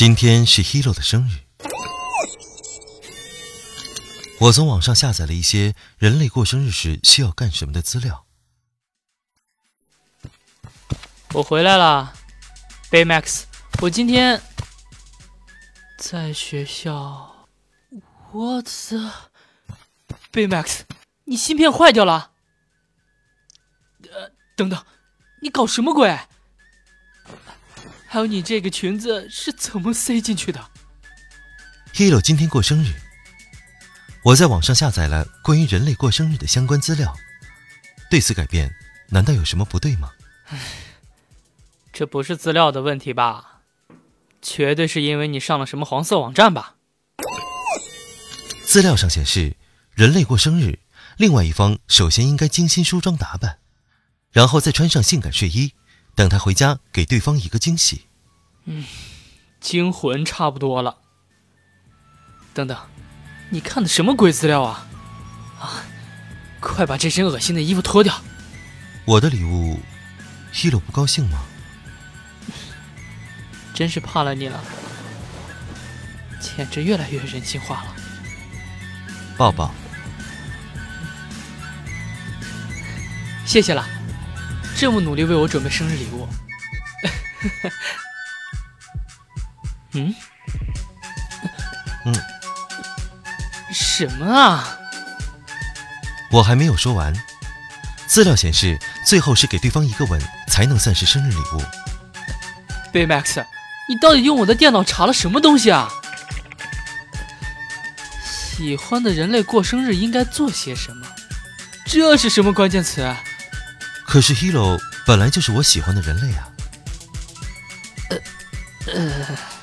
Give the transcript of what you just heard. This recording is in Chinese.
今天是 Hero 的生日，我从网上下载了一些人类过生日时需要干什么的资料。我回来了，Baymax，我今天在学校。What the？Baymax，你芯片坏掉了？呃，等等，你搞什么鬼？还有你这个裙子是怎么塞进去的？Hero 今天过生日，我在网上下载了关于人类过生日的相关资料。对此改变，难道有什么不对吗？唉，这不是资料的问题吧？绝对是因为你上了什么黄色网站吧？资料上显示，人类过生日，另外一方首先应该精心梳妆打扮，然后再穿上性感睡衣。等他回家，给对方一个惊喜。嗯，惊魂差不多了。等等，你看的什么鬼资料啊？啊，快把这身恶心的衣服脱掉！我的礼物，Hiro 不高兴吗？真是怕了你了，简直越来越人性化了。抱抱。谢谢了。这么努力为我准备生日礼物，嗯，嗯，什么啊？我还没有说完。资料显示，最后是给对方一个吻才能算是生日礼物。Baymax，你到底用我的电脑查了什么东西啊？喜欢的人类过生日应该做些什么？这是什么关键词？可是 Hero 本来就是我喜欢的人类啊。呃呃。